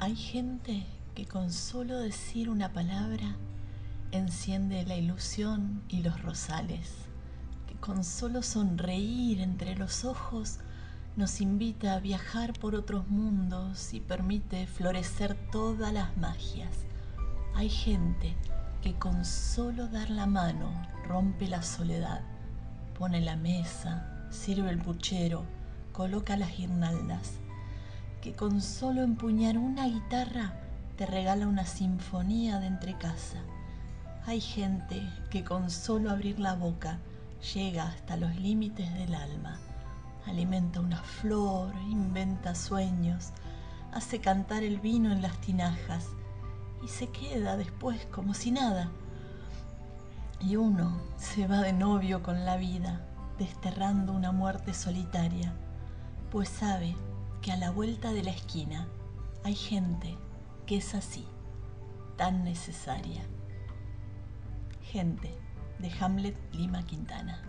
Hay gente que con solo decir una palabra enciende la ilusión y los rosales, que con solo sonreír entre los ojos nos invita a viajar por otros mundos y permite florecer todas las magias. Hay gente que con solo dar la mano rompe la soledad, pone la mesa, sirve el puchero, coloca las guirnaldas, que con solo empuñar una guitarra te regala una sinfonía de entre casa. Hay gente que con solo abrir la boca llega hasta los límites del alma alimenta una flor, inventa sueños, hace cantar el vino en las tinajas y se queda después como si nada. Y uno se va de novio con la vida, desterrando una muerte solitaria, pues sabe que a la vuelta de la esquina hay gente que es así, tan necesaria. Gente de Hamlet Lima Quintana.